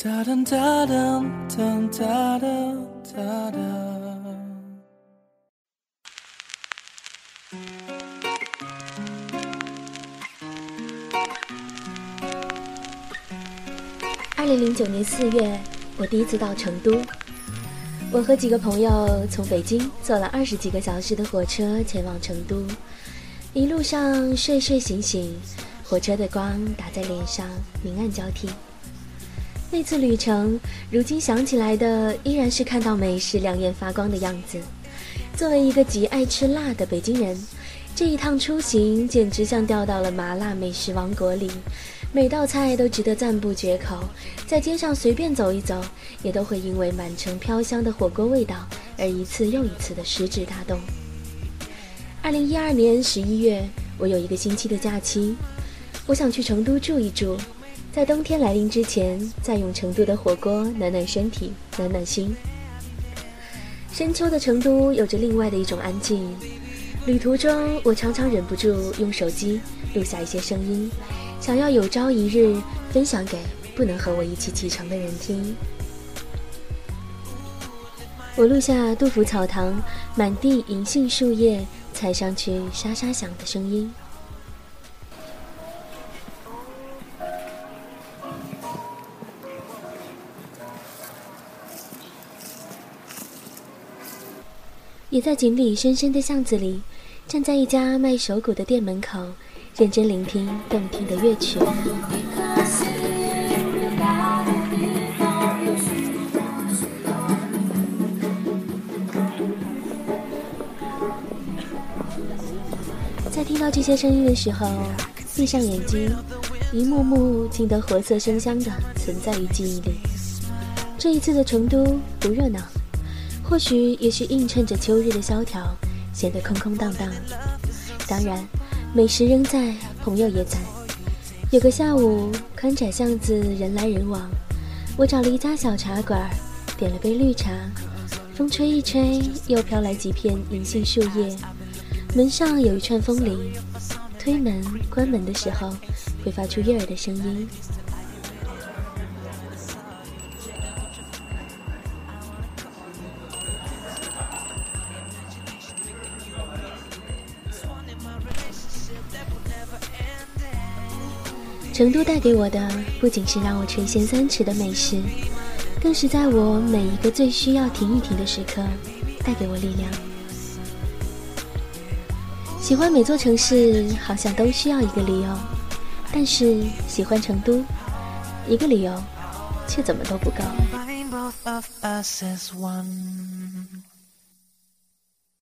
哒哒哒哒哒哒哒哒二零零九年四月，我第一次到成都。我和几个朋友从北京坐了二十几个小时的火车前往成都。一路上睡睡醒醒，火车的光打在脸上，明暗交替。那次旅程，如今想起来的依然是看到美食两眼发光的样子。作为一个极爱吃辣的北京人，这一趟出行简直像掉到了麻辣美食王国里，每道菜都值得赞不绝口。在街上随便走一走，也都会因为满城飘香的火锅味道而一次又一次的食指大动。二零一二年十一月，我有一个星期的假期，我想去成都住一住，在冬天来临之前，再用成都的火锅暖暖身体，暖暖心。深秋的成都有着另外的一种安静，旅途中我常常忍不住用手机录下一些声音，想要有朝一日分享给不能和我一起启程的人听。我录下杜甫草堂满地银杏树叶。踩上去沙沙响的声音，也在锦里深深的巷子里，站在一家卖手鼓的店门口，认真聆听动听的乐曲。在听到这些声音的时候，闭上眼睛，一幕幕记得活色生香的存在于记忆里。这一次的成都不热闹，或许也是映衬着秋日的萧条，显得空空荡荡。当然，美食仍在，朋友也在。有个下午，宽窄巷子人来人往，我找了一家小茶馆，点了杯绿茶。风吹一吹，又飘来几片银杏树叶。门上有一串风铃，推门、关门的时候会发出悦耳的声音。成都带给我的不仅是让我垂涎三尺的美食，更是在我每一个最需要停一停的时刻，带给我力量。喜欢每座城市，好像都需要一个理由，但是喜欢成都，一个理由，却怎么都不够。